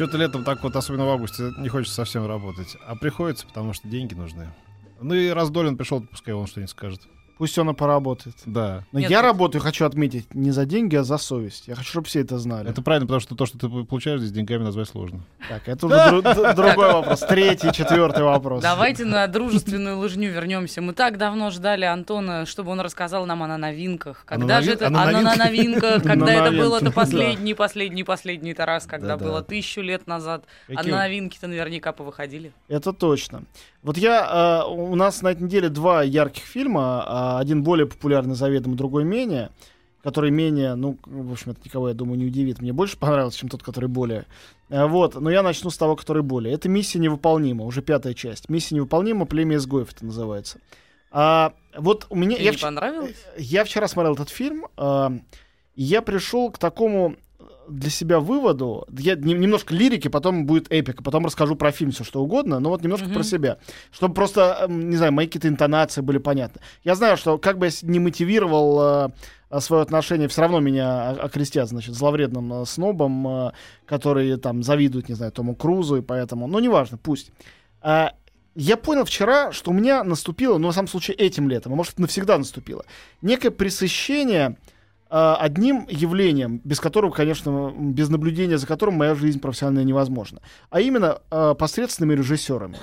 Что-то летом так вот, особенно в августе, не хочется совсем работать. А приходится, потому что деньги нужны. Ну и раз Долин пришел, пускай он что-нибудь скажет. Пусть он и поработает. Да. Но Нет, я это- работаю, хочу отметить, не за деньги, а за совесть. Я хочу, чтобы все это знали. Это правильно, потому что то, что ты получаешь здесь деньгами назвать сложно. Так, это уже другой вопрос. Третий, четвертый вопрос. Давайте на дружественную лыжню вернемся. Мы так давно ждали Антона, чтобы он рассказал нам о на новинках. А Когда же это? а на А на новинках? когда это было, это последний, последний, последний раз, когда было тысячу лет назад. А новинки-то наверняка повыходили. Это точно. Вот я, э, у нас на этой неделе два ярких фильма, а, один более популярный заведомо, другой менее, который менее, ну, в общем, это никого, я думаю, не удивит. Мне больше понравился, чем тот, который более. Э, Вот, но я начну с того, который более. Это «Миссия невыполнима», уже пятая часть. «Миссия невыполнима», «Племя изгоев» это называется. А, вот у меня... Тебе я не вч- понравилось? Я вчера смотрел этот фильм, а, и я пришел к такому для себя выводу. Я не- немножко лирики, потом будет эпика, потом расскажу про фильм все что угодно, но вот немножко Мгм. про себя, чтобы просто, эм, не знаю, мои какие-то интонации были понятны. Я знаю, что как бы я не мотивировал свое отношение, все равно меня окрестят, значит, зловредным э, снобом, э, который там завидует, не знаю, Тому Крузу, и поэтому, ну, неважно, пусть. А, я понял вчера, что у меня наступило, ну, на самом случае, этим летом, а может, навсегда наступило, некое пресыщение э, одним явлением, без которого, конечно, без наблюдения за которым моя жизнь профессиональная невозможна, а именно э, посредственными режиссерами.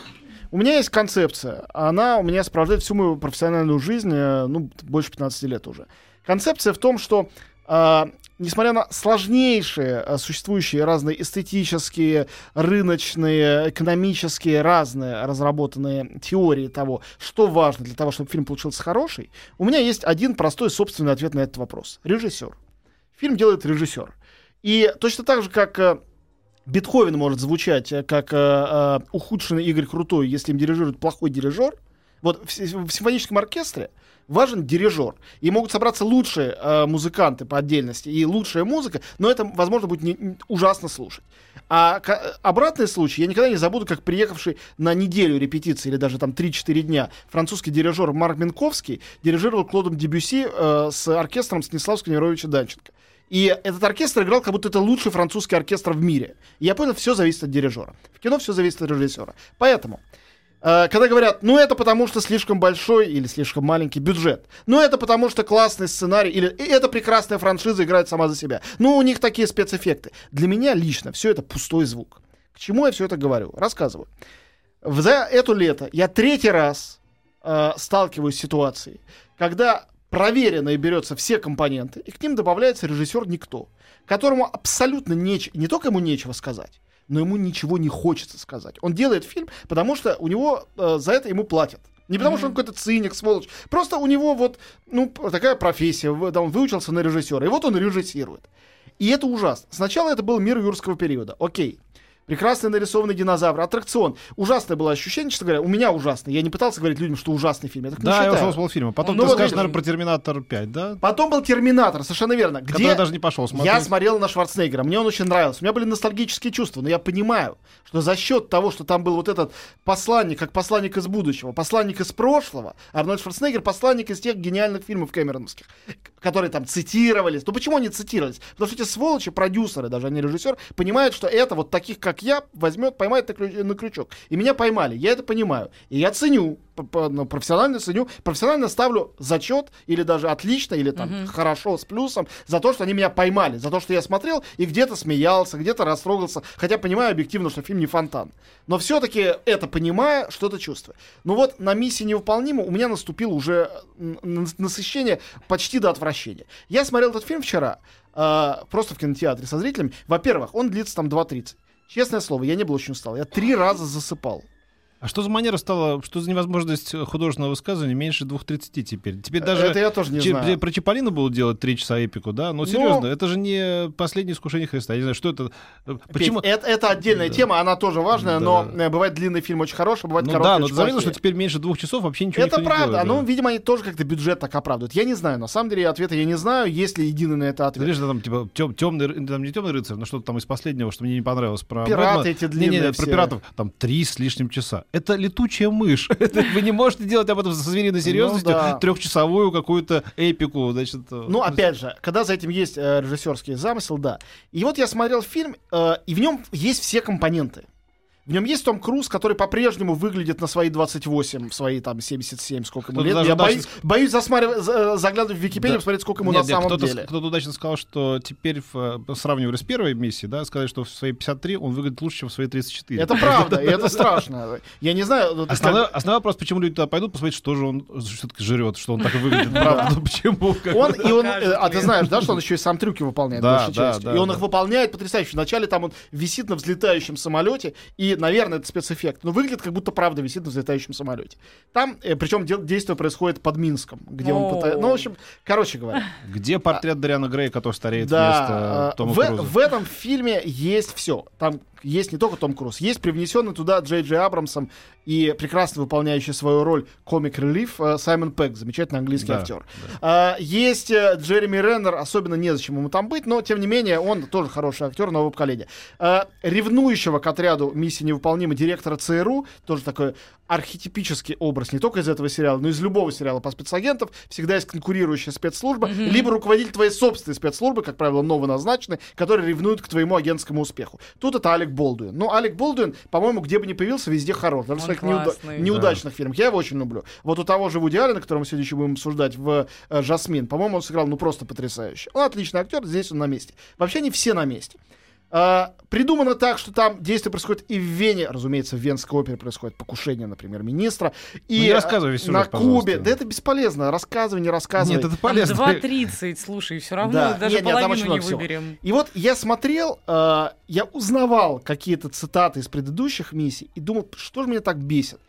У меня есть концепция, она у меня сопровождает всю мою профессиональную жизнь, э, ну, больше 15 лет уже. Концепция в том, что э, несмотря на сложнейшие э, существующие разные эстетические, рыночные, экономические, разные разработанные теории того, что важно для того, чтобы фильм получился хороший, у меня есть один простой собственный ответ на этот вопрос. Режиссер. Фильм делает режиссер. И точно так же, как э, Бетховен может звучать э, как э, ухудшенный Игорь Крутой, если им дирижирует плохой дирижер, вот в, в симфоническом оркестре важен дирижер. И могут собраться лучшие э, музыканты по отдельности и лучшая музыка, но это, возможно, будет не- не- ужасно слушать. А ка- обратный случай, я никогда не забуду, как приехавший на неделю репетиции или даже там 3-4 дня французский дирижер Марк Минковский дирижировал Клодом Дебюси э, с оркестром Станиславского Немировича Данченко. И этот оркестр играл, как будто это лучший французский оркестр в мире. И я понял, все зависит от дирижера. В кино все зависит от режиссера. Поэтому, когда говорят, ну это потому что слишком большой или слишком маленький бюджет, ну это потому что классный сценарий, или «И эта прекрасная франшиза играет сама за себя, ну у них такие спецэффекты. Для меня лично все это пустой звук. К чему я все это говорю? Рассказываю. За это лето я третий раз э, сталкиваюсь с ситуацией, когда проверенно и берется все компоненты, и к ним добавляется режиссер никто, которому абсолютно неч... не только ему нечего сказать, но ему ничего не хочется сказать. Он делает фильм, потому что у него э, за это ему платят. Не потому, что он какой-то циник, сволочь. Просто у него вот, ну, такая профессия. да, Он выучился на режиссера. И вот он режиссирует. И это ужасно. Сначала это был мир юрского периода. Окей. Прекрасно нарисованный динозавр, аттракцион. Ужасное было ощущение, честно говоря. У меня ужасное. Я не пытался говорить людям, что ужасный фильм. Я так не Да, я считаю. ушел с полфильма. Потом Ну ты вот скажешь, наверное, про Терминатор 5, да? Потом был Терминатор, совершенно верно. Который Где я даже не пошел смотреть. я смотрел на Шварценеггера, мне он очень нравился. У меня были ностальгические чувства, но я понимаю, что за счет того, что там был вот этот посланник, как посланник из будущего, посланник из прошлого, Арнольд Шварценеггер посланник из тех гениальных фильмов Кэмероновских, которые там цитировались. Ну почему они цитировались? Потому что эти сволочи, продюсеры, даже не режиссер, понимают, что это вот таких, как я, возьмет, поймает на, ключ- на крючок. И меня поймали, я это понимаю. И я ценю, ну, профессионально ценю, профессионально ставлю зачет, или даже отлично, или там хорошо, с плюсом, за то, что они меня поймали, за то, что я смотрел и где-то смеялся, где-то растрогался, хотя понимаю объективно, что фильм не фонтан. Но все-таки это понимая, что-то чувствую. Ну вот на миссии невыполнима у меня наступило уже насыщение почти до отвращения. Я смотрел этот фильм вчера, э, просто в кинотеатре со зрителями. Во-первых, он длится там 2.30. Честное слово, я не был очень устал. Я три раза засыпал. А что за манера стала, что за невозможность художественного высказывания меньше 2.30 теперь? Теперь даже... Это я тоже не Че- знаю. Про Чиполлино было делать три часа эпику, да? Но Ну- серьезно, это же не последнее искушение Христа. Я не знаю, что это. Почему? Петь, это, это отдельная Да. тема, она тоже важная, Да. но э, бывает длинный фильм очень хороший, бывает Ну короткий да, но ты заметил, что теперь меньше двух часов вообще ничего Это не правда, делает, ну, да. видимо, они тоже как-то бюджет так оправдывают. Я не знаю, на самом деле ответа я не знаю, есть ли единый на это ответ. Знаешь, там типа темный, там не темный рыцарь, но что-то там из последнего, что мне не понравилось про Пираты Бэтмена. эти Не, длинные не, про пиратов там три с лишним часа. Это летучая мышь. Вы не можете делать об этом со звериной серьезностью Ну да. трехчасовую какую-то эпику, значит. э, Ну, опять же, когда за этим есть э, режиссерский замысел, да. И вот я смотрел фильм, э, и в нем есть все компоненты. В нем есть Том Круз, который по-прежнему выглядит на свои 28, в свои там 77, сколько ему Кто-то лет. Я удачно боюсь, боюсь засматривать- за- заглядывать в Википедию, Да. посмотреть, сколько ему Нет, на нет, самом кто-то, деле. кто-то удачно сказал, что теперь, в, э, сравнивая с первой миссией, да, сказать, что в свои 53 он выглядит лучше, чем в свои 34. Это правда, и это страшно. Я не знаю. Основной, как- основной вопрос, почему люди туда пойдут, посмотреть, что же он все-таки жрет, что он так и выглядит. Правда, ну почему? как Он, бы. и он, э, а ты знаешь, да, что он еще и сам трюки выполняет большей частью. и он их выполняет потрясающе. Вначале там он висит на взлетающем самолете, и, наверное, это спецэффект, но выглядит как будто правда висит на взлетающем самолете. Там, э, причем де- действие происходит под Минском, где он пытается... Ну, в общем, короче говоря. Где портрет Дариана Грея, который стареет Да, вместо э, Тома в, Круза? в этом фильме есть все. Там есть не только Том Круз, есть привнесенный туда Джей Джей Абрамсом и прекрасно выполняющий свою роль комик-релиф э, Саймон Пегг, замечательный английский Да, актер. А, есть э, Джереми Реннер, особенно незачем ему там быть, но тем не менее он тоже хороший актер нового поколения. А, ревнующего к отряду миссии невыполнимой директора ЦРУ, тоже такой архетипический образ не только из этого сериала, но и из любого сериала по спецагентов. Всегда есть конкурирующая спецслужба, либо руководитель твоей собственной спецслужбы, как правило, новоназначенный, который ревнует к твоему агентскому успеху. Тут это Алек Болдуин. Ну, Алек Болдуин, по-моему, где бы ни появился, везде хорош. Даже в своих неуда- неудачных фильмах. Я его очень люблю. Вот у того же Вуди Аллена, которого мы сегодня еще будем обсуждать, в э, «Жасмин», по-моему, он сыграл ну просто потрясающе. Он отличный актер, здесь он на месте. Вообще не все на месте. А, придумано так, что там действие происходит и в Вене, разумеется, в Венской опере происходит покушение, например, министра. И Ну, не а, рассказывай весь на сюжет, пожалуйста. Кубе. Да это бесполезно. Рассказывай, не рассказывай. Нет, это полезно. 2.30, слушай, все равно Да. даже Нет, нет, половину очень не всего. выберем. И вот я смотрел, э, я узнавал какие-то цитаты из предыдущих миссий и думал, что же меня так бесит.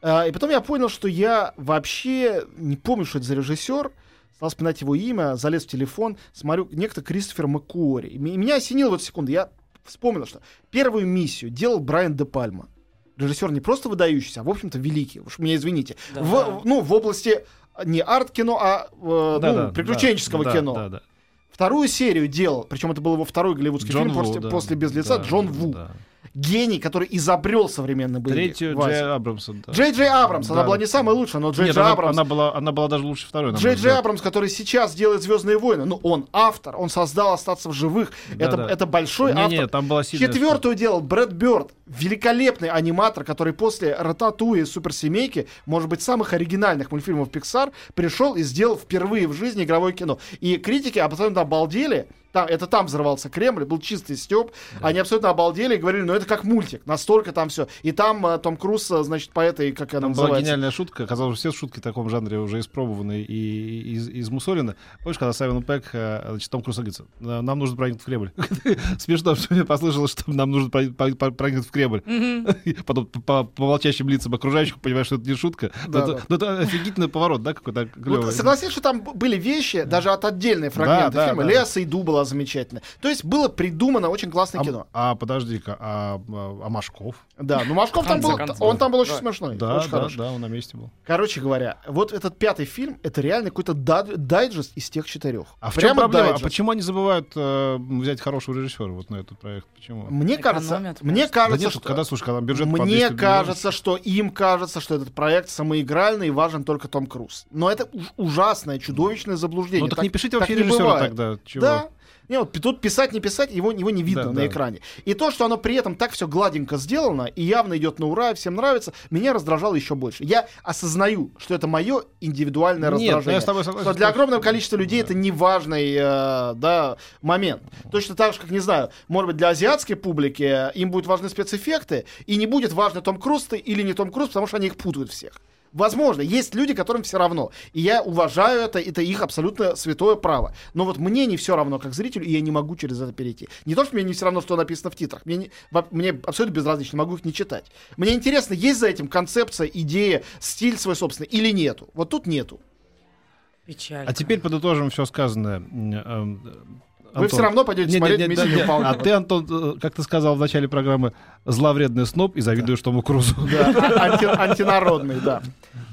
Э, и потом я понял, что я вообще не помню, что это за режиссер. Стал вспоминать его имя, залез в телефон, смотрю, некто Кристофер Маккуори. И меня осенило в эту секунду. Я вспомнил, что первую миссию делал Брайан Де Пальма. Режиссер не просто выдающийся, а, в общем-то, великий. Уж меня извините. Да. В, ну, в области э, не арт-кино, а э, Да, ну, да, приключенческого да, кино. да, да. Вторую серию делал, причем это был его второй голливудский Джон фильм Ву, после, да. после «Без лица», Да, Джон да, Ву. да. Гений, который изобрел современный боевик. Третью Вася. Джей Абрамса. да. Джей Джей Абрамс, она Да. была не самая лучшая, но Джей Нет, Джей она, Абрамс. она была, она была даже лучше второй. Джей Джей. Абрамс, который сейчас делает Звездные войны, ну он автор, он создал остаться в живых. Да, это, да. это большой Не, автор. не, там была сильная Четвертую делал Брэд Бёрд, великолепный аниматор, который после Рататуи и Суперсемейки, может быть, самых оригинальных мультфильмов Pixar, пришел и сделал впервые в жизни игровое кино. И критики абсолютно обалдели. Там, это там взорвался Кремль, был чистый стёб. Они абсолютно обалдели и говорили, ну это как мультик, настолько там все. И там э, Том Круз, э, значит, по этой, как она Там была называется? гениальная шутка. Оказалось, все шутки в таком жанре уже испробованы и из, измусолены. Помнишь, когда Саймон Пэк, значит, Том Круз говорит, «Э, нам нужно проникнуть в Кремль. Смешно, что мне послышалось, что нам нужно про- про- про- проникнуть в Кремль. Потом по, молчащим лицам окружающих понимаешь, что это не шутка. Да, но, да. это, офигительный поворот, да, какой-то клевый. Согласись, что там были вещи, даже от отдельные фрагменты да, фильма. да. Леса и Ду была замечательная. То есть было придумано очень классное а, кино. а, подожди-ка, а, а, а Машков? Да, ну Машков там был, он там был очень смешной, Да, очень да, хороший. да, он на месте был. Короче говоря, вот этот пятый фильм, это реально какой-то дайджест из тех четырех. А в чем проблема? А почему они забывают э, взять хорошего режиссера вот на этот проект? Почему? Мне кажется, Экономят мне. Да кажется, нет, что... когда, слушай, когда бюджет по 200 Мне кажется, что им кажется, что этот проект самоигральный и важен только Том Круз. Но это уж- ужасное, чудовищное заблуждение. Ну так, не пишите так вообще режиссера тогда. Чего? Да. Не, вот тут писать, не писать, его, его не видно Да, на да. экране. И то, что оно при этом так все гладенько сделано и явно идет на ура, и всем нравится, меня раздражало еще больше. Я осознаю, что это мое индивидуальное Нет, раздражение. я с тобой согласен. что для огромного количества людей Да. это неважный э, да, момент. Точно так же, как, не знаю, может быть, для азиатской публики э, им будут важны спецэффекты, и не будет важно Том Круз ты или не Том Круз, потому что они их путают всех. Возможно, есть люди, которым все равно. И я уважаю это, это их абсолютно святое право. Но вот мне не все равно, как зрителю, и я не могу через это перейти. Не то, что мне не все равно, что написано в титрах. Мне, не- мне абсолютно безразлично, могу их не читать. Мне интересно, есть за этим концепция, идея, стиль свой собственный или нету. Вот тут нету. Печаль. А теперь подытожим все сказанное. Эм, Вы Антон. все равно пойдете Не, смотреть не, не, «Миссию да, не. невыполнима». А ты, Антон, э, как ты сказал в начале программы, зловредный сноб и завидуешь Тому Крузу. Да, а- анти- антинародный, да.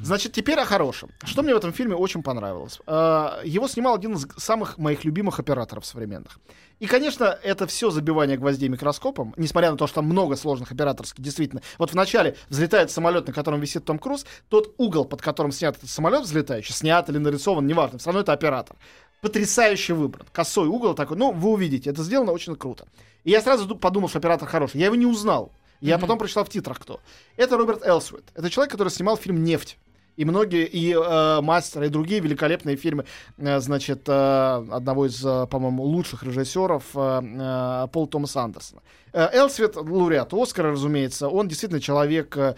Значит, теперь о хорошем. Что мне в этом фильме очень понравилось? Э, Его снимал один из самых моих любимых операторов современных. И, конечно, это все забивание гвоздей микроскопом, несмотря на то, что там много сложных операторских, действительно. Вот вначале взлетает самолет, на котором висит Том Круз, тот угол, под которым снят этот самолет взлетающий, снят или нарисован, неважно, все равно это оператор. Потрясающе выбран. Косой угол такой, ну, вы увидите, это сделано очень круто. И я сразу ду- подумал, что оператор хороший. Я его не узнал. Я потом прочитал в титрах, кто. Это Роберт Элсуит. Это человек, который снимал фильм «Нефть». И многие, и э, «Мастер», и другие великолепные фильмы, э, значит, э, одного из, э, по-моему, лучших режиссеров э, э, Пола Томаса Андерсона. Э, Элсвит, лауреат Оскара, разумеется, он действительно человек э,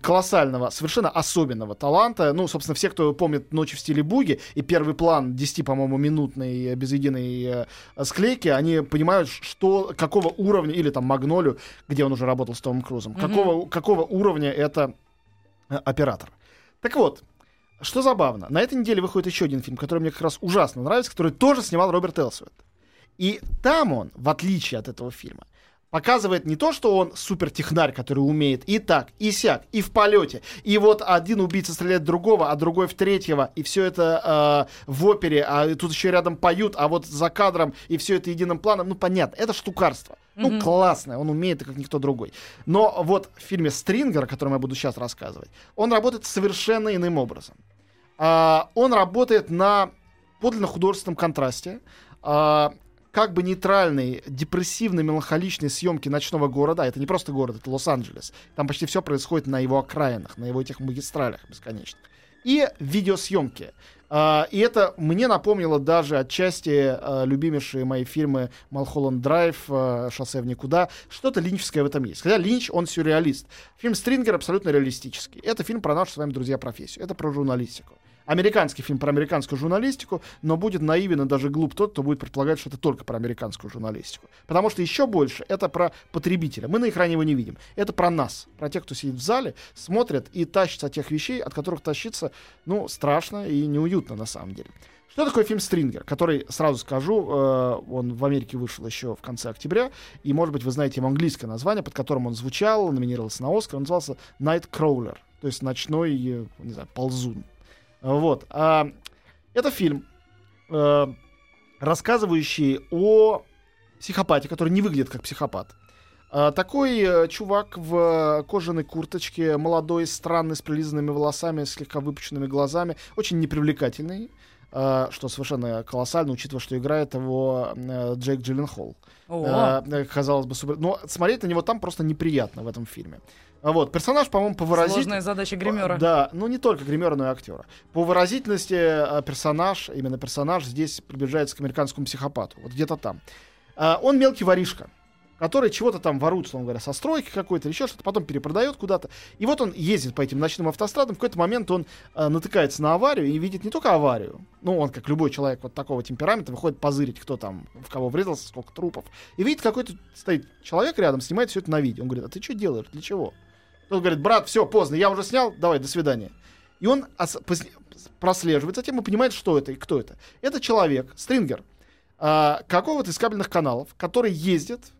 колоссального, совершенно особенного таланта. Ну, собственно, все, кто помнит «Ночи в стиле буги» и первый план 10, по-моему, минутной э, без единой э, склейки, они понимают, что, какого уровня, или там «Магнолию», где он уже работал с Томом Крузом, какого, какого уровня это э, оператор. Так вот, что забавно, на этой неделе выходит еще один фильм, который мне как раз ужасно нравится, который тоже снимал Роберт Элсуэт. И там он, в отличие от этого фильма, показывает не то, что он супертехнарь, который умеет и так, и сяк, и в полете, и вот один убийца стреляет в другого, а другой в третьего, и все это э, в опере, а тут еще рядом поют, а вот за кадром, и все это единым планом, ну понятно, это штукарство. Ну, классное, он умеет как никто другой. Но вот в фильме «Стрингер», о котором я буду сейчас рассказывать, он работает совершенно иным образом. А, он работает на подлинно художественном контрасте, а, как бы нейтральной, депрессивной, меланхоличной съемки ночного города. Это не просто город, это Лос-Анджелес. Там почти все происходит на его окраинах, на его этих магистралях бесконечных. И видеосъемки. А, и это мне напомнило даже отчасти а, любимейшие мои фильмы «Малхолланд Драйв», а, «Шоссе в никуда». Что-то линческое в этом есть. Хотя Линч, он сюрреалист. Фильм «Стрингер» абсолютно реалистический. Это фильм про нашу с вами, друзья, профессию. Это про журналистику. Американский фильм про американскую журналистику, но будет наивен и даже глуп тот, кто будет предполагать, что это только про американскую журналистику. Потому что еще больше это про потребителя. Мы на экране его не видим. Это про нас, про тех, кто сидит в зале, смотрит и тащится от тех вещей, от которых тащиться, ну, страшно и неуютно на самом деле. Что такое фильм «Стрингер», который, сразу скажу, э, он в Америке вышел еще в конце октября, и, может быть, вы знаете его английское название, под которым он звучал, номинировался на Оскар, он назывался «Nightcrawler», то есть «Ночной, э, не знаю, ползун». Вот. А, это фильм, э, рассказывающий о психопате, который не выглядит как психопат. А, такой э, чувак в кожаной курточке, молодой, странный, с прилизанными волосами, слегка выпученными глазами, очень непривлекательный, а, что совершенно колоссально, учитывая, что играет его э, Джейк Джилленхол. О, Э, казалось бы, супер. Но смотреть на него там просто неприятно в этом фильме. А Вот, персонаж, по-моему, по выразительности... сложная задача гримера. Да, ну не только гримера, но и актера. По выразительности э, персонаж, именно персонаж здесь приближается к американскому психопату. Вот где-то там. Он мелкий воришка, который чего-то там ворует, условно говоря, со стройки какой-то или еще что-то, потом перепродает куда-то. И вот он ездит по этим ночным автострадам, в какой-то момент он э, натыкается на аварию и видит не только аварию, ну, он, как любой человек вот такого темперамента, выходит позырить, кто там, в кого врезался, сколько трупов, и видит, какой-то стоит человек рядом, снимает все это на видео. Он говорит, а ты что делаешь, для чего? Тот говорит, брат, все, поздно, я уже снял, давай, до свидания. И он прослеживает затем и понимает, что это и кто это. Это человек, стрингер, а, какого-то из кабельных каналов, который ездит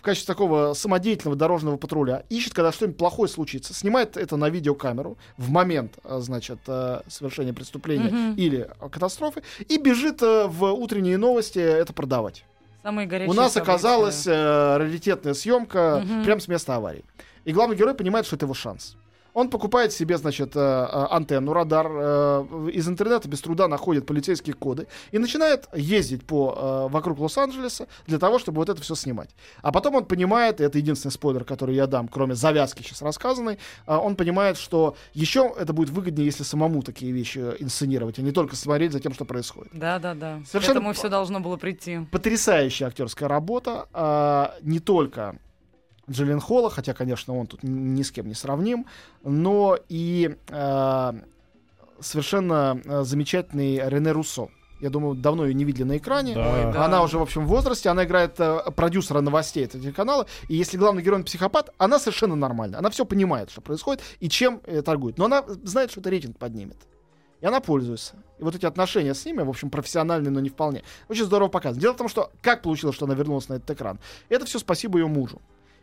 в качестве такого самодеятельного дорожного патруля, ищет, когда что-нибудь плохое случится, снимает это на видеокамеру в момент, а, значит, а, совершения преступления Мгм. или а, катастрофы, и бежит в утренние новости это продавать. Самые горячие У нас события. оказалась э, раритетная съемка Мгм. прямо с места аварии. И главный герой понимает, что это его шанс. Он покупает себе, значит, э, э, антенну, радар, э, из интернета без труда находит полицейские коды и начинает ездить по, вокруг Лос-Анджелеса для того, чтобы вот это все снимать. А потом он понимает, и это единственный спойлер, который я дам, кроме завязки сейчас рассказанной, он понимает, что еще это будет выгоднее, если самому такие вещи инсценировать, а не только смотреть за тем, что происходит. Да, да, да. Совершенно К этому все должно было прийти. Потрясающая актерская работа, не только Джиллен Холла, хотя, конечно, он тут ни с кем не сравним, но и э, совершенно э, замечательный Рене Руссо. Я думаю, давно ее не видели на экране. Да. Ой, да. Она уже, в общем, в возрасте, она играет э, продюсера новостей этого телеканала, и если главный герой психопат, она совершенно нормальна. Она все понимает, что происходит и чем э, торгует. Но она знает, что это рейтинг поднимет. И она пользуется. И вот эти отношения с ними, в общем, профессиональные, но не вполне. Очень здорово показано. Дело в том, что как получилось, что она вернулась на этот экран? Это все спасибо ее мужу.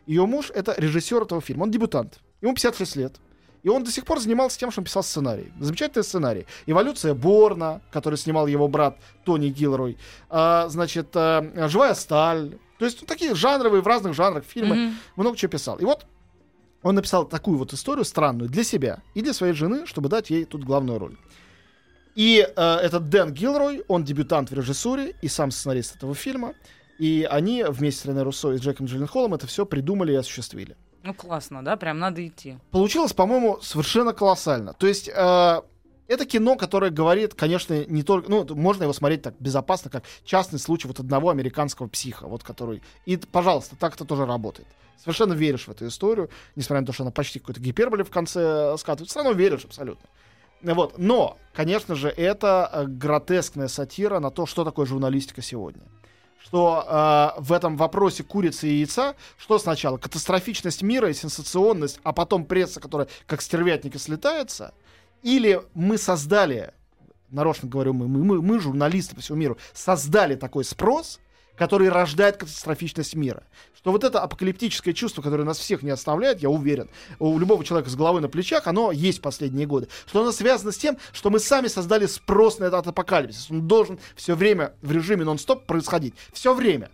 Ее муж — это режиссер этого фильма. Он дебютант. Ему 56 лет. И он до сих пор занимался тем, что он писал сценарий. Замечательный сценарий. «Эволюция Борна», который снимал его брат Тони Гилрой. А, значит, а, «Живая сталь». То есть ну, такие жанровые, в разных жанрах фильмы. Мгм. Много чего писал. И вот он написал такую вот историю странную для себя и для своей жены, чтобы дать ей тут главную роль. И э, этот Дэн Гилрой, он дебютант в режиссуре и сам сценарист этого фильма. И они вместе с Рене Руссо и Джеком Джилленхолом это все придумали и осуществили. Ну, классно, да? Прям надо идти. Получилось, по-моему, совершенно колоссально. То есть э, это кино, которое говорит, конечно, не только... Ну, можно его смотреть так безопасно, как частный случай вот одного американского психа, вот который... И, пожалуйста, так это тоже работает. Совершенно веришь в эту историю, несмотря на то, что она почти какой-то гиперболе в конце э, скатывает. Все равно веришь абсолютно. Вот. Но, конечно же, это э, гротескная сатира на то, что такое журналистика сегодня. Что э, в этом вопросе курицы и яйца, что сначала? Катастрофичность мира и сенсационность, а потом пресса, которая как стервятники слетается, или мы создали, нарочно говорю мы, мы, мы, журналисты по всему миру, создали такой спрос, который рождает катастрофичность мира. Что вот это апокалиптическое чувство, которое нас всех не оставляет, я уверен, у любого человека с головой на плечах, оно есть последние годы. Что оно связано с тем, что мы сами создали спрос на этот апокалипсис. Он должен все время в режиме нон-стоп происходить. Все время.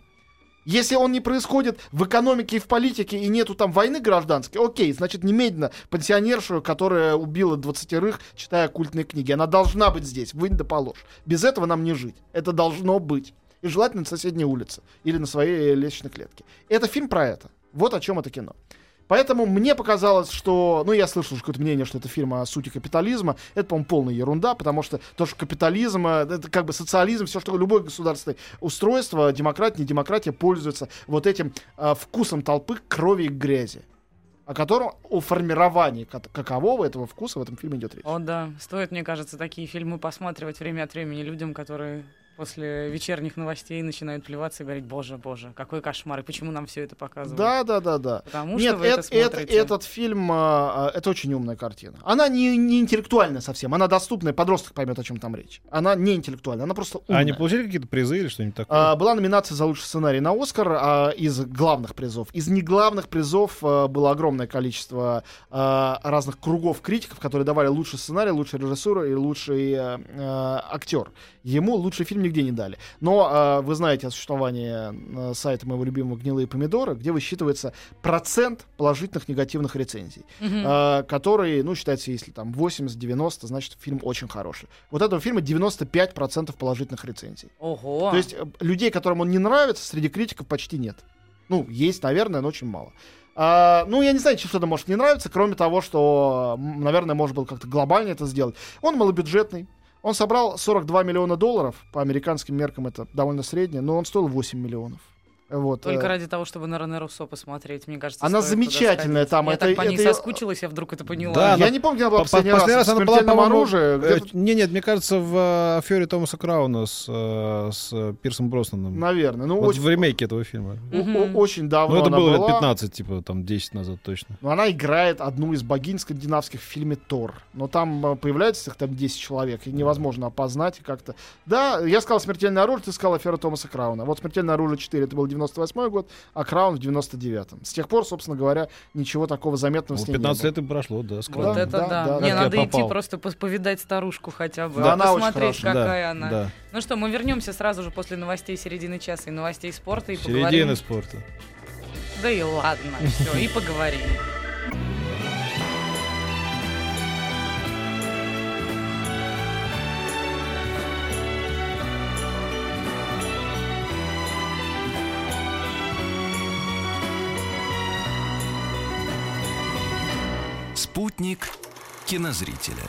Если он не происходит в экономике и в политике, и нету там войны гражданской, окей, значит, немедленно пенсионершу, которая убила двадцатерых, читая культные книги, она должна быть здесь, вынь да положь. Без этого нам не жить. Это должно быть. И желательно на соседней улице или на своей лестничной клетке. Это фильм про это. Вот о чем это кино. Поэтому мне показалось, что... Ну, я слышал какое-то мнение, что это фильм о сути капитализма. Это, по-моему, полная ерунда, потому что то, что капитализм, э, это как бы социализм, все, что любое государственное устройство, демократия, не демократия, пользуется вот этим э, вкусом толпы крови и грязи. О котором, о формировании как- какового этого вкуса в этом фильме идет речь. О, да. Стоит, мне кажется, такие фильмы посматривать время от времени людям, которые после вечерних новостей начинают плеваться и говорить, боже, боже, какой кошмар, и почему нам все это показывают? Да, да, да, да. Потому Нет, что вы это, это, смотрите. этот фильм, а, а, это очень умная картина. Она не, не интеллектуальная совсем, она доступная, подросток поймет, о чем там речь. Она не интеллектуальная, она просто умная. А они получили какие-то призы или что-нибудь такое? А, была номинация за лучший сценарий на Оскар а, из главных призов. Из неглавных призов а, было огромное количество а, разных кругов критиков, которые давали лучший сценарий, лучшую режиссуру и лучший а, а, актер. Ему лучший фильм нигде не дали. Но а, вы знаете о существовании а, сайта моего любимого «Гнилые помидоры», где высчитывается процент положительных негативных рецензий, Мгм. а, который, ну, считается, если там 80-90, значит, фильм очень хороший. Вот этого фильма 95% положительных рецензий. Ого. То есть э, людей, которым он не нравится, среди критиков почти нет. Ну, есть, наверное, но очень мало. А, ну, я не знаю, чем что-то может не нравиться, кроме того, что, наверное, можно было как-то глобально это сделать. Он малобюджетный. Он собрал 42 миллиона долларов. По американским меркам это довольно среднее, но он стоил 8 миллионов. Вот. Только э, ради того, чтобы на Рене Руссо посмотреть, мне кажется, Она замечательная там, Я это- так по ней это соскучилась, я вдруг это поняла. Да, я она- не помню, она была По- последний, последний раз. раз В она была, «Смертельном по-моему, оружии», э, Не, нет, мне кажется, в э, афере Томаса Крауна с, э, с э, Пирсом Броснаном. Наверное. Ну, Вот очень, в ремейке этого фильма. Мгм. очень давно Ну, это она было лет 15, типа, там, 10 назад точно. Но она играет одну из богинь скандинавских в фильме Тор. Но там э, появляется их там 10 человек, и невозможно опознать и как-то. Да, я сказал «Смертельное оружие», ты сказал «Афера Томаса Крауна». Вот «Смертельное оружие 4» это был 98 год, а «Краун» в 99-м. С тех пор, собственно говоря, ничего такого заметного Ну, с ней 15 не лет и прошло, да, с Вот Крауном. это да, да. да, Мне Как надо идти просто повидать старушку хотя бы. Да, а она посмотреть, какая Да, она. да. Ну что, мы вернемся сразу же после новостей середины часа и новостей спорта и Середины поговорим. спорта. Да и ладно, все, и поговорим. Кинозрителя.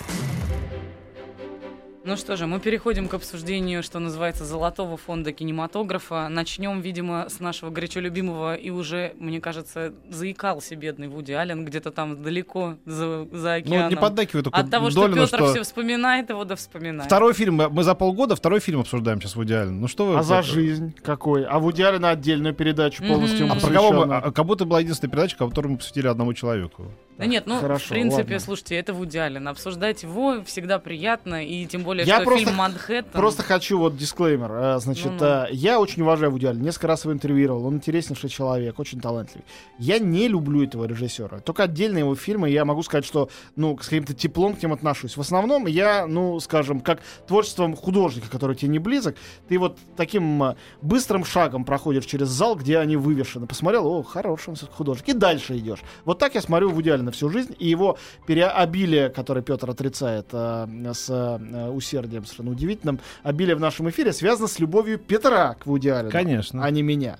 Ну что же, мы переходим к обсуждению, что называется, золотого фонда кинематографа. Начнем, видимо, с нашего горячо любимого и уже, мне кажется, заикался бедный Вуди Аллен где-то там далеко за, за океаном. Ну, не поддакивай только От того, что Петр что все вспоминает, его да вспоминает. Второй фильм, мы за полгода второй фильм обсуждаем сейчас Вуди Аллен. Ну что вы... А за жизнь какой? А в идеале на отдельную передачу полностью А А про кого мы, а, как будто была единственная передача, которую мы посвятили одному человеку. Да нет, ну, Хорошо, в принципе, ладно. слушайте, это Вуди Аллен. Обсуждать его всегда приятно, и тем более, Я что просто фильм «Манхэттен». Просто хочу вот дисклеймер. Э, Значит, Ну-ну. э, я очень уважаю Вуди Аллена. Несколько раз его интервьюировал. Он интереснейший человек, очень талантливый. Я не люблю этого режиссера. Только отдельные его фильмы я могу сказать, что, ну, с каким-то теплом к ним отношусь. В основном я, ну, скажем, как творчеством художника, который тебе не близок, ты вот таким э, быстрым шагом проходишь через зал, где они вывешены. Посмотрел, о, хороший он художник. И дальше идешь. Вот так я смотрю Вуди Аллена всю жизнь. И его переобилие, которое Петр отрицает э, с э, усердием совершенно удивительным, обилие в нашем эфире связано с любовью Петра к Вуди Аллену, Конечно. а не меня.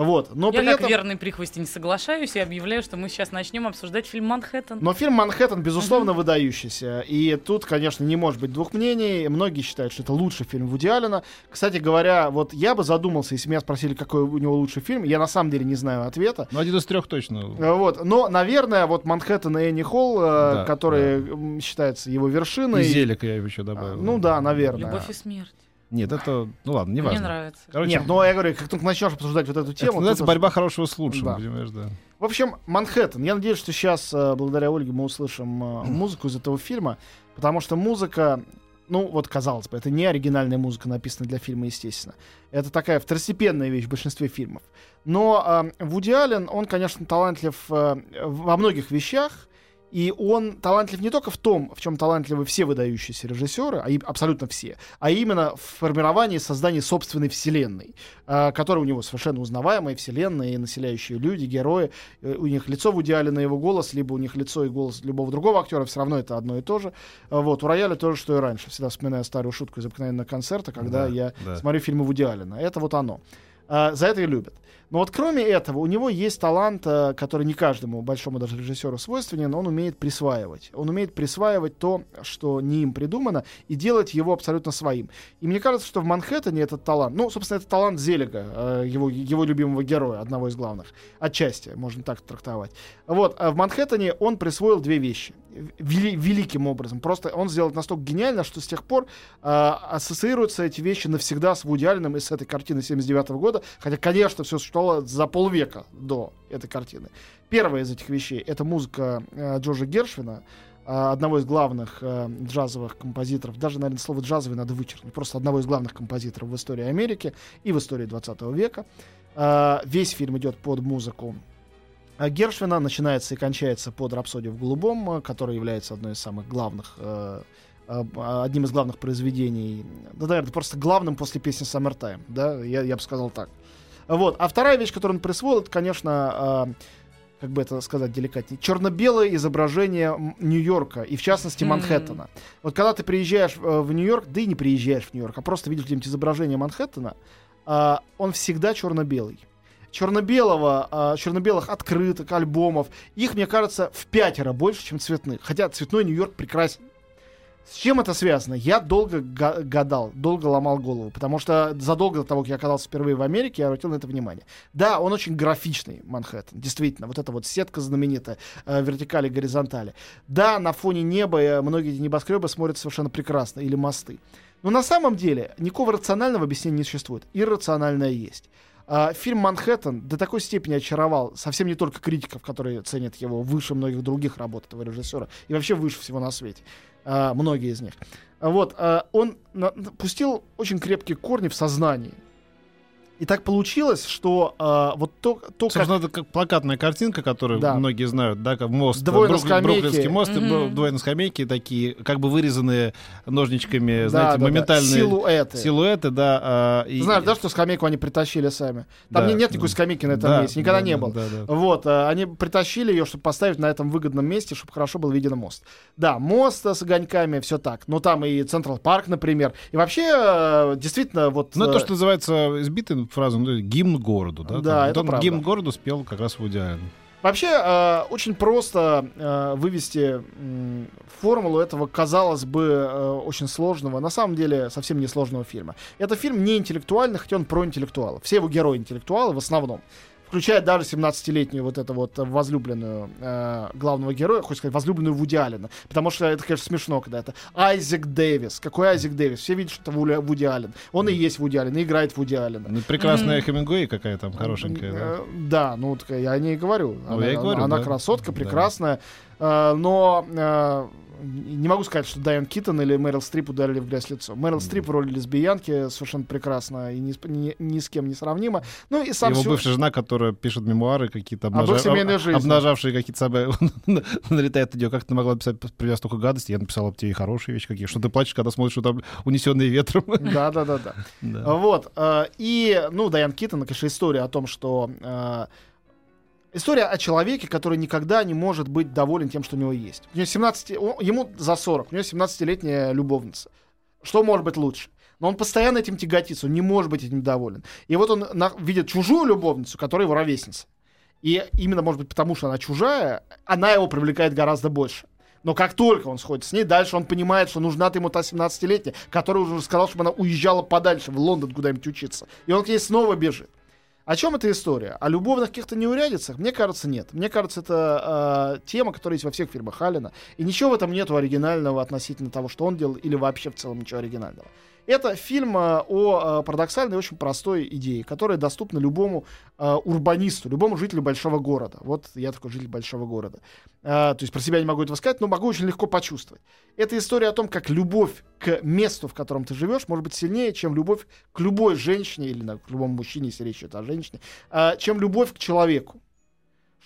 Вот. Но Я при как этом... верный прихвостень соглашаюсь и объявляю, что мы сейчас начнем обсуждать фильм «Манхэттен». Но фильм «Манхэттен», безусловно, выдающийся. И тут, конечно, не может быть двух мнений. Многие считают, что это лучший фильм Вуди Аллена. Кстати говоря, вот я бы задумался, если меня спросили, какой у него лучший фильм. Я на самом деле не знаю ответа. Ну, один из трех точно. Э, Вот. Но, наверное, вот «Манхэттен» и «Энни Холл», э, Да, который м, считается его И вершиной. Зелик я еще добавил. Ну да, наверное. «Любовь и смерть». Нет, это... Ну ладно, не Мне важно. нравится. Короче, Нет, но я говорю, как только начнешь обсуждать вот эту это тему... называется тут борьба хорошего с лучшим, Да. понимаешь, да. В общем, Манхэттен. Я надеюсь, что сейчас, э, благодаря Ольге, мы услышим э, музыку из этого фильма, потому что музыка, ну вот казалось бы, это не оригинальная музыка, написанная для фильма, естественно. Это такая второстепенная вещь в большинстве фильмов. Но э, Вуди Аллен, он, конечно, талантлив э, во многих вещах, и он талантлив не только в том, в чем талантливы все выдающиеся режиссеры, а и абсолютно все, а именно в формировании создании собственной вселенной, э, которая у него совершенно узнаваемая вселенная, и населяющие люди, герои. Э, у них лицо Вуди Аллена, его голос, либо у них лицо и голос любого другого актера, все равно это одно и то же. Э, Вот, у Рояля то же, что и раньше. Всегда вспоминаю старую шутку из обыкновенного концерта, когда Да, я да. смотрю фильмы Вуди Аллена. Это вот оно. А, за это и любят. Но вот кроме этого, у него есть талант, э, который не каждому большому даже режиссеру свойственен, он умеет присваивать. Он умеет присваивать то, что не им придумано, и делать его абсолютно своим. И мне кажется, что в Манхэттене этот талант, ну, собственно, это талант Зелига, э, его, его любимого героя, одного из главных. Отчасти, можно так трактовать. Вот, а в Манхэттене он присвоил две вещи. Вели- великим образом. Просто он сделал настолько гениально, что с тех пор э, ассоциируются эти вещи навсегда с Вуди Алленом и с этой картины 79 года. Хотя, конечно, все существовало за полвека до этой картины. Первая из этих вещей — это музыка э, Джорджа Гершвина, э, одного из главных э, джазовых композиторов. Даже, наверное, слово джазовый надо вычеркнуть. Просто одного из главных композиторов в истории Америки и в истории 20 века. Э, весь фильм идет под музыку а Гершвина начинается и кончается под «Рапсодию в голубом», э, которая является одной из самых главных, э, э, одним из главных произведений, да, наверное, просто главным после песни «Summertime», да, я, я бы сказал так. Вот. А вторая вещь, которую он присвоил, это, конечно, э, как бы это сказать деликатнее, черно-белое изображение Нью-Йорка, и в частности. Манхэттена. Вот когда ты приезжаешь э, в Нью-Йорк, да и не приезжаешь в Нью-Йорк, а просто видишь где-нибудь изображение Манхэттена, э, он всегда черно-белый черно-белого, а, черно-белых открыток, альбомов. Их, мне кажется, в пятеро больше, чем цветных. Хотя цветной Нью-Йорк прекрасен. С чем это связано? Я долго га- гадал, долго ломал голову, потому что задолго до того, как я оказался впервые в Америке, я обратил на это внимание. Да, он очень графичный, Манхэттен, действительно, вот эта вот сетка знаменитая, э, вертикали, горизонтали. Да, на фоне неба э, многие небоскребы смотрятся совершенно прекрасно, или мосты. Но на самом деле никакого рационального объяснения не существует. Иррациональное есть. А, фильм «Манхэттен» до такой степени очаровал совсем не только критиков, которые ценят его выше многих других работ этого режиссера, и вообще выше всего на свете. А, многие из них. Вот, а, он пустил очень крепкие корни в сознании. И так получилось, что а, вот то, то как... Собственно, это как плакатная картинка, которую Да. многие знают, да, как мост, Двое на Брук-. Бруклинский мост, б- двое на скамейке, такие, как бы вырезанные ножничками, Да, знаете, да, да, моментальные Силуэты. силуэты, да. а, и- знаешь, да, что скамейку они притащили сами? Там Да, не- нет да. никакой скамейки на этом Да, месте, никогда да, не да, было. да, да. Вот, а, они притащили ее, чтобы поставить на этом выгодном месте, чтобы хорошо был виден мост. Да, мост э, с огоньками, все так. Но там и Централ Парк, например. И вообще, э, действительно, вот... Ну, э, то, что называется избитой фразой, ну, гимн городу, да? Да, там. Это он правда. гимн городу спел как раз Вуди Аллен. Вообще, э, очень просто э, вывести м, формулу этого, казалось бы, э, очень сложного, на самом деле совсем не сложного фильма. Это фильм не интеллектуальный, хотя он про интеллектуалов. Все его герои интеллектуалы в основном. Включая даже 17-летнюю вот эту вот возлюбленную э, главного героя, хочется сказать, возлюбленную Вуди Аллена. Потому что это, конечно, смешно, когда это Айзек Дэвис. Какой Айзек Дэвис? Все видят, что это Вуди Аллен. Он и есть Вуди Аллен, и играет Вуди Аллена. Ну, Прекрасная Хемингуэй какая там хорошенькая. да. Э, Да, ну так я о ней и говорю. Ну, она, я и говорю, она да. красотка, Да. прекрасная. Э, но э, не могу сказать, что Дайан Китон или Мэрил Стрип ударили в грязь лицо. Мэрил Стрип в роли лесбиянки совершенно прекрасна и ни, с- ни- ни с кем не сравнима. Ну и сам Его сю- бывшая жена, которая пишет мемуары какие-то, обнажа- жизни. обнажавшие какие-то собой, он налетает на нее, как ты могла писать меня столько гадостей, я написал об тебе хорошие вещи какие, что ты плачешь, когда смотришь, что там унесенные ветром. Да, да, да, да. Да. Вот. э, И, ну, Дайан Китон, конечно, история о том, что... История о человеке, который никогда не может быть доволен тем, что у него есть. У него 17, о- ему за 40, у него 17-летняя любовница. Что может быть лучше? Но он постоянно этим тяготится, он не может быть этим доволен. И вот он на- видит чужую любовницу, которая его ровесница. И именно, может быть, потому что она чужая, она его привлекает гораздо больше. Но как только он сходит с ней, дальше он понимает, что нужна ему та 17-летняя, которая уже сказала, чтобы она уезжала подальше, в Лондон куда-нибудь учиться. И он к ней снова бежит. О чем эта история? О любовных каких-то неурядицах? Мне кажется, нет. Мне кажется, это э, тема, которая есть во всех фильмах Халина. И ничего в этом нету оригинального относительно того, что он делал, или вообще в целом ничего оригинального. Это фильм э, о э, парадоксальной, очень простой идее, которая доступна любому э, урбанисту, любому жителю большого города. Вот я такой житель большого города. То есть про себя не могу этого сказать, но могу очень легко почувствовать. Это история о том, как любовь к месту, в котором ты живешь, может быть сильнее, чем любовь к любой женщине или на, к любому мужчине, если речь идет о женщине, чем любовь к человеку.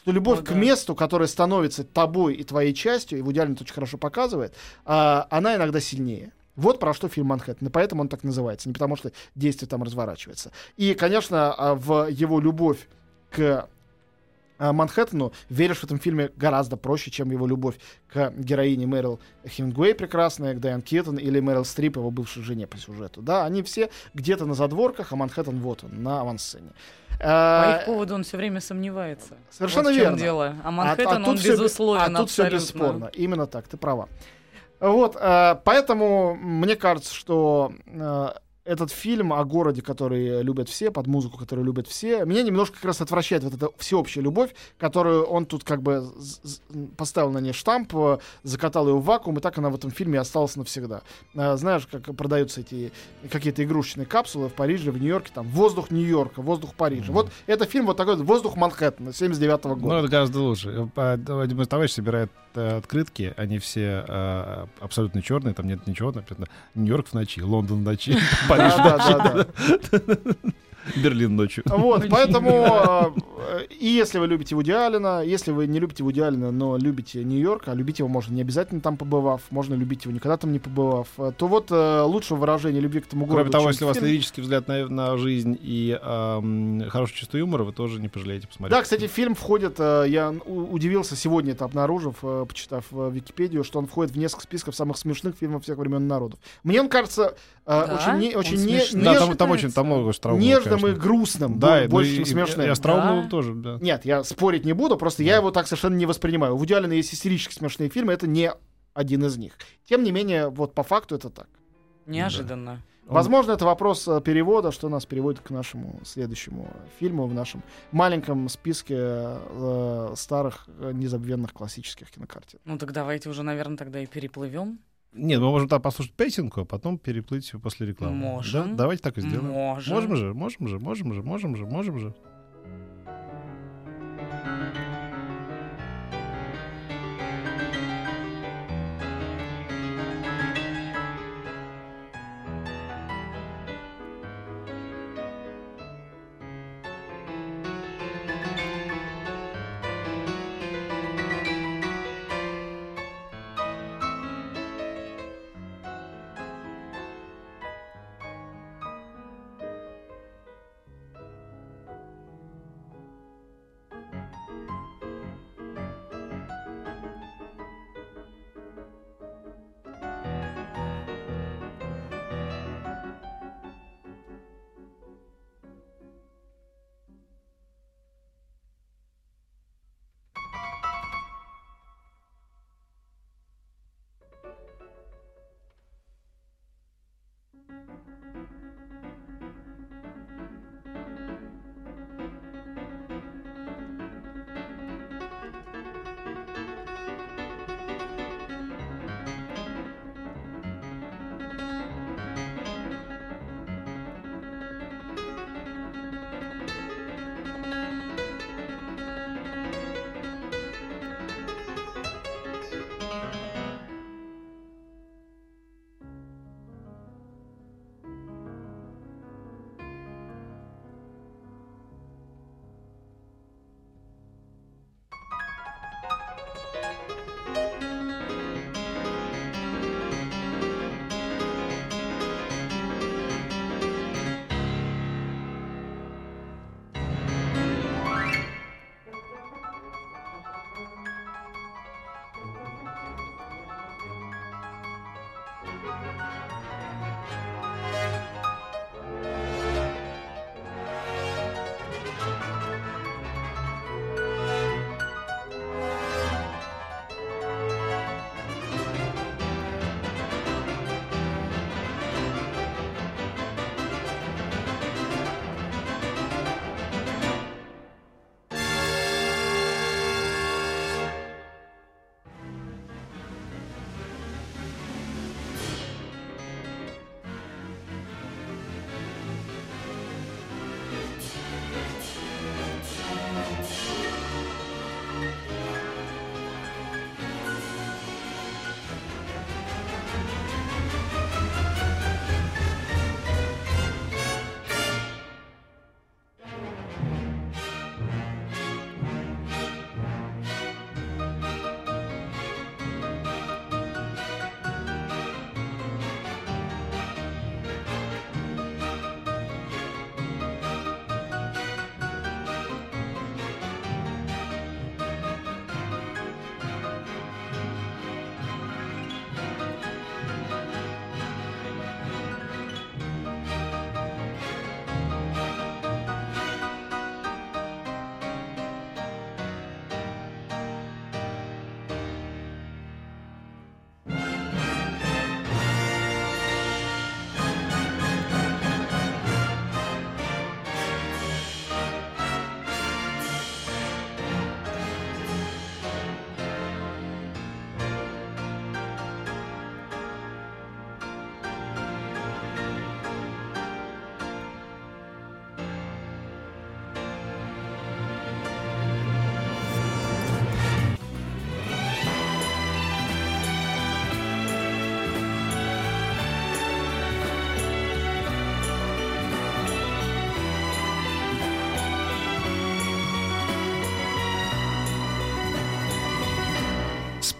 Что любовь О, к да. месту, которое становится тобой и твоей частью, и в идеале это очень хорошо показывает, а, она иногда сильнее. Вот про что фильм «Манхэттен», и поэтому он так называется, не потому что действие там разворачивается. И, конечно, а, в его любовь к а, Манхэттену веришь в этом фильме гораздо проще, чем его любовь к героине Мэрил Хемингуэй прекрасная, к Дайан Кеттон или Мэрил Стрип, его бывшей жене по сюжету. Да, они все где-то на задворках, а Манхэттен вот он, на авансцене. По А, их поводу он все время сомневается. Совершенно вот верно. дело. А а- Манхэттен, а тут он всё бе- безусловен А тут все бесспорно. Именно так, ты права. Вот, э, поэтому мне кажется, что э, этот фильм о городе, который любят все, под музыку, которую любят все, меня немножко как раз отвращает вот эта всеобщая любовь, которую он тут как бы поставил на ней штамп, э, закатал ее в вакуум, и так она в этом фильме осталась навсегда. Знаешь, как продаются эти какие-то игрушечные капсулы в Париже, в Нью-Йорке, там воздух Нью-Йорка, воздух Парижа. Вот это фильм вот такой воздух Манхэттена 79 Ну, года. это гораздо лучше. А, Один мой товарищ собирает открытки, они все э, абсолютно черные, там нет ничего, написано Нью-Йорк в ночи, Лондон в ночи, Париж в ночи. Берлин ночью. Вот, поэтому э, и если вы любите Вуди Аллена, если вы не любите Вуди Аллена, но любите Нью-Йорк, а любить его можно не обязательно там побывав, можно любить его никогда там не побывав, э, то вот э, лучшего выражения любви к этому городу. Кроме того, если у вас лирический взгляд на, на жизнь и эм, хорошее чувство юмора, вы тоже не пожалеете посмотреть. Да, кстати, фильм входит, э, я удивился сегодня это обнаружив, э, почитав э, Википедию, что он входит в несколько списков самых смешных фильмов всех времен и народов. Мне он кажется э, Да? очень, не- Он очень не- смешной? Да, неж- там, там очень там много нежным и конечно. грустным, Да, и- больше, ну, чем и- смешным. И остроумного Да. тоже, да. Нет, я спорить не буду, просто я его так совершенно не воспринимаю. У Вуди Аллена есть истерически смешные фильмы, это не один из них. Тем не менее, вот по факту это так. Неожиданно. Он- Возможно, это вопрос э, перевода, что нас переводит к нашему следующему фильму в нашем маленьком списке э, старых э, незабвенных классических кинокартин. Ну так давайте уже, наверное, тогда и переплывем. Нет, мы можем там послушать песенку, а потом переплыть после рекламы. Можем. Да? Давайте так и сделаем. Можем. Можем же, можем же, можем же, можем же, можем же.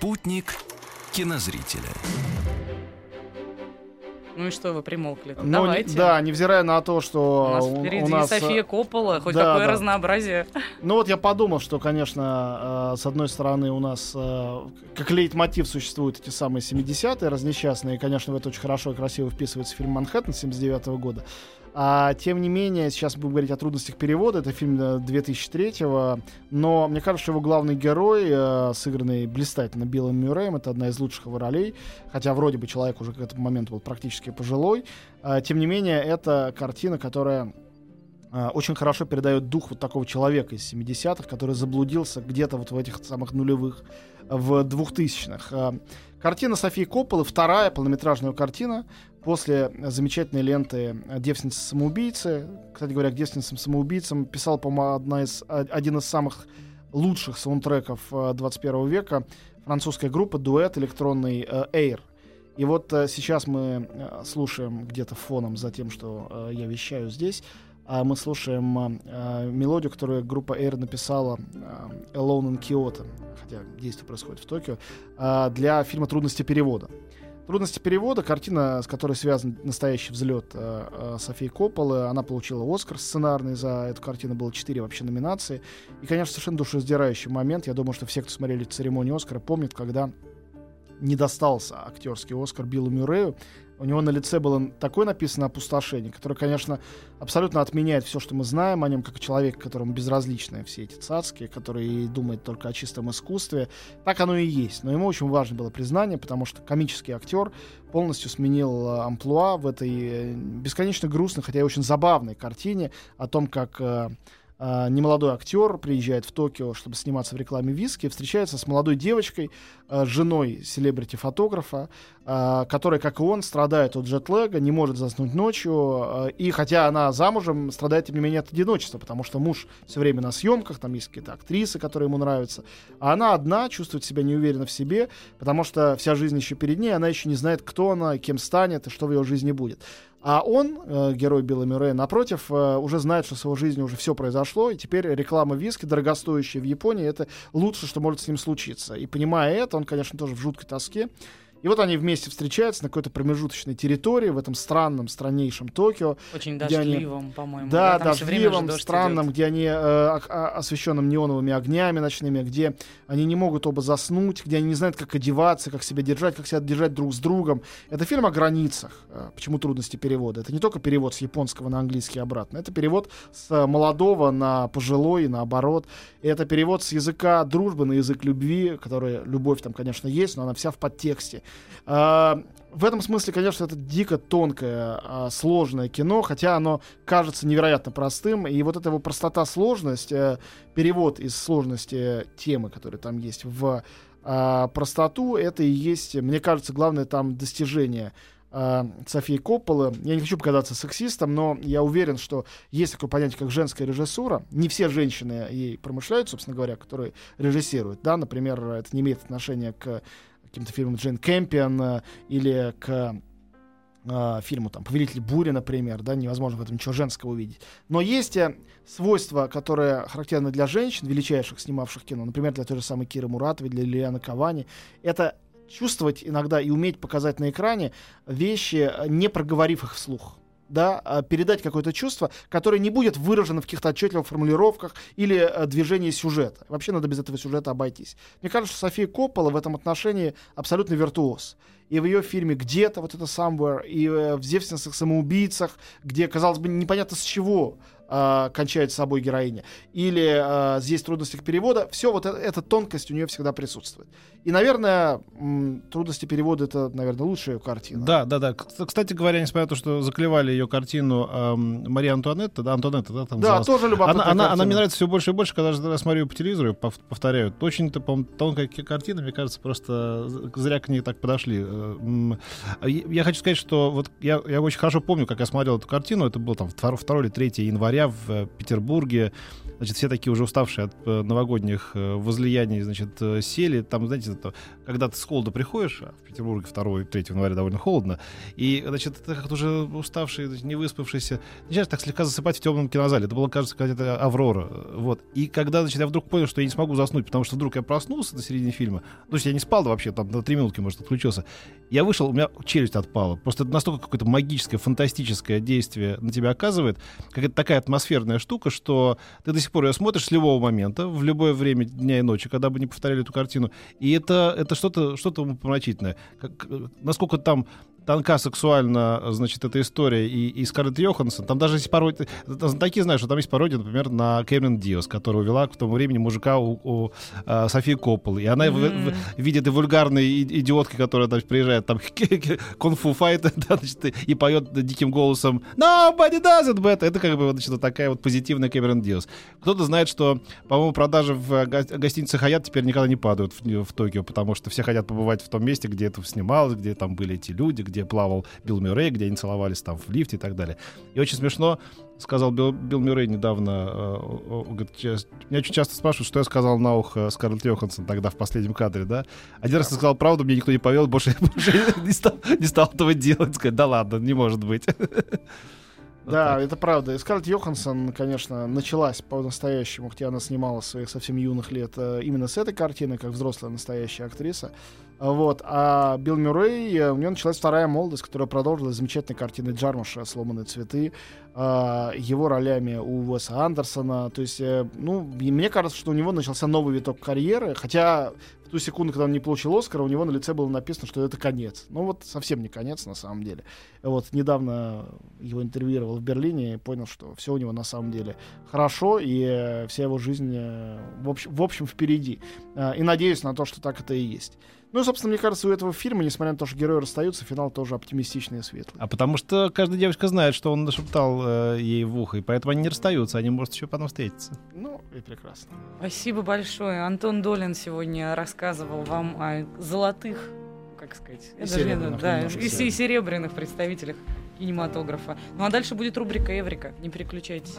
Спутник кинозрителя. Ну и что вы примолкли? Ну, Давайте. Да, невзирая на то, У что нас у- впереди у нас... э, София Коппола, хоть да, какое да. разнообразие. Ну вот я подумал, что, конечно, э, с одной стороны у нас э, как лейтмотив существуют эти самые 70-е разнесчастные, и, конечно, в это очень хорошо и красиво вписывается фильм «Манхэттен» 79 года. А тем не менее, сейчас будем говорить о трудностях перевода. Это фильм э, 2003-го. Но мне кажется, что его главный герой, э, сыгранный блистательно Биллом Мюрреем, это одна из лучших его ролей. Хотя вроде бы человек уже к этому моменту был практически пожилой. А, тем не менее, это картина, которая а, очень хорошо передает дух вот такого человека из 70-х, который заблудился где-то вот в этих самых нулевых, в 2000-х. А, Картина Софии Копполы, вторая полнометражная картина после замечательной ленты «Девственницы-самоубийцы». Кстати говоря, к «Девственницам-самоубийцам» писал, по-моему, из, один из самых лучших саундтреков э, 21 века французская группа «Дуэт» электронный э, «Air». И вот э, сейчас мы э, слушаем где-то фоном за тем, что э, я вещаю здесь, а мы слушаем э, э, мелодию, которую группа Air написала э, Alone in Kyoto, хотя действие происходит в Токио, э, для фильма «Трудности перевода». «Трудности перевода» — картина, с которой связан настоящий взлет э, э, Софии Копполы. Она получила Оскар сценарный за эту картину, было четыре вообще номинации. И, конечно, совершенно душераздирающий момент. Я думаю, что все, кто смотрели церемонию Оскара, помнят, когда не достался актерский Оскар Биллу Мюррею. У него на лице было такое написано опустошение, которое, конечно, абсолютно отменяет все, что мы знаем о нем, как человек, которому безразличны все эти цацки, который думает только о чистом искусстве. Так оно и есть. Но ему очень важно было признание, потому что комический актер полностью сменил э, амплуа в этой э, бесконечно грустной, хотя и очень забавной картине о том, как э, а, немолодой актер приезжает в Токио, чтобы сниматься в рекламе виски, встречается с молодой девочкой, а, женой селебрити-фотографа, а, которая, как и он, страдает от джетлега, не может заснуть ночью, и хотя она замужем, страдает, тем не менее, от одиночества, потому что муж все время на съемках, там есть какие-то актрисы, которые ему нравятся, а она одна, чувствует себя неуверенно в себе, потому что вся жизнь еще перед ней, она еще не знает, кто она, кем станет и что в ее жизни будет. А он, э, герой Билла Мюррея, напротив, э, уже знает, что с его жизнью уже все произошло, и теперь реклама виски, дорогостоящая в Японии, это лучше, что может с ним случиться. И понимая это, он, конечно, тоже в жуткой тоске. И вот они вместе встречаются на какой-то промежуточной территории в этом странном, страннейшем Токио. Очень Где они- по-моему. Да, же дождливом, странном, идёт. где они э, о- освещенным неоновыми огнями ночными, где они не могут оба заснуть, где они не знают, как одеваться, как себя держать, как себя держать друг с другом. Это фильм о границах. Э, Почему трудности перевода? Это не только перевод с японского на английский обратно. Это перевод с э, молодого на пожилой и наоборот. И это перевод с языка дружбы на язык любви, который любовь там, конечно, есть, но она вся в подтексте. А, в этом смысле, конечно, это дико тонкое, а, сложное кино, хотя оно кажется невероятно простым. И вот эта его простота, сложность, э, перевод из сложности темы, которые там есть, в а, простоту, это и есть, мне кажется, главное там достижение а, Софии Копполы. Я не хочу показаться сексистом, но я уверен, что есть такое понятие, как женская режиссура. Не все женщины ей промышляют, собственно говоря, которые режиссируют. Да, например, это не имеет отношения к каким-то фильмам Джейн Кэмпион э, или к э, фильму там «Повелитель бури», например, да, невозможно в этом ничего женского увидеть. Но есть э, свойства, которые характерны для женщин, величайших снимавших кино, например, для той же самой Киры Муратовой, для Лилианы Кавани. Это чувствовать иногда и уметь показать на экране вещи, не проговорив их вслух да, а передать какое-то чувство, которое не будет выражено в каких-то отчетливых формулировках или э, движении сюжета. Вообще надо без этого сюжета обойтись. Мне кажется, что София Коппола в этом отношении абсолютно виртуоз. И в ее фильме «Где-то», вот это «Somewhere», и э, в «Девственницах самоубийцах», где, казалось бы, непонятно с чего э, кончает с собой героиня, или э, здесь трудности перевода, все вот это, эта тонкость у нее всегда присутствует. И, наверное, трудности перевода это, наверное, лучшая ее картина. Да, да, да. Кстати говоря, несмотря на то, что заклевали ее картину эм, Мария Антуанетта, да, Антуанетта, да, там Да, называлась. тоже любопытная она, она, она мне нравится все больше и больше, когда я смотрю по телевизору, пов- повторяют. Очень по тонкая картина, мне кажется, просто з- зря к ней так подошли. Э, я хочу сказать, что вот я, я очень хорошо помню, как я смотрел эту картину. Это было там 2, или 3 января января в Петербурге. Значит, все такие уже уставшие от э, новогодних э, возлияний, значит, э, сели. Там, знаете, это, когда ты с холода приходишь, а в Петербурге 2-3 января довольно холодно, и, значит, ты как-то уже уставший, значит, не выспавшийся, начинаешь так слегка засыпать в темном кинозале. Это было, кажется, какая-то аврора. Вот. И когда, значит, я вдруг понял, что я не смогу заснуть, потому что вдруг я проснулся на середине фильма, то есть я не спал вообще, там, на 3 минутки, может, отключился. Я вышел, у меня челюсть отпала. Просто это настолько какое-то магическое, фантастическое действие на тебя оказывает, какая-то такая атмосферная штука, что ты до сих пор ее смотришь с любого момента, в любое время дня и ночи, когда бы не повторяли эту картину. И это, это что-то что помрачительное. Как, насколько там тонка сексуально, значит, эта история и, и Скарлетт Йоханссон. Там даже есть пародия... Такие знают, что там есть пародия, например, на Кэмерон Диос, которая увела к тому времени мужика у, у а, Софии Копполы. И она mm-hmm. в, в, видит и вульгарной идиотки, которая значит, приезжает там кунг-фу файт, да, значит, и поет диким голосом «Nobody does it better». Это как бы значит, вот такая вот позитивная Кэмерон Диос. Кто-то знает, что, по-моему, продажи в гостинице Хаят теперь никогда не падают в, в Токио, потому что все хотят побывать в том месте, где это снималось, где там были эти люди, где плавал Билл Мюррей, где они целовались там в лифте и так далее. И очень смешно, сказал Билл, Билл Мюррей недавно, э, говорит, меня очень часто спрашивают, что я сказал на ухо Скарлетт Йоханссон тогда в последнем кадре, да? Один раз я сказал правду, мне никто не поверил, больше, больше не, стал, не стал этого делать. Сказать, да ладно, не может быть. Да, это правда. И Скарлетт Йоханссон, конечно, началась по-настоящему, хотя она снимала своих совсем юных лет э, именно с этой картины, как взрослая настоящая актриса. Вот. А Билл Мюррей, э, у него началась вторая молодость, которая продолжилась замечательной картиной Джармуша «Сломанные цветы», а, его ролями у Уэса Андерсона. То есть, э, ну, мне кажется, что у него начался новый виток карьеры, хотя в ту секунду, когда он не получил Оскара, у него на лице было написано, что это конец. Ну вот совсем не конец на самом деле. Вот недавно его интервьюировал в Берлине и понял, что все у него на самом деле хорошо, и э, вся его жизнь в общем, в общем впереди. И надеюсь на то, что так это и есть. Ну, собственно, мне кажется, у этого фильма, несмотря на то, что герои расстаются, финал тоже оптимистичный и светлый. А потому что каждая девочка знает, что он нашептал э, ей в ухо, и поэтому они не расстаются, они, может, еще потом встретиться. Ну, и прекрасно. Спасибо большое. Антон Долин сегодня рассказывал вам о золотых, как сказать, и серебряных, да, и, и серебряных представителях кинематографа. Ну, а дальше будет рубрика «Эврика». Не переключайтесь.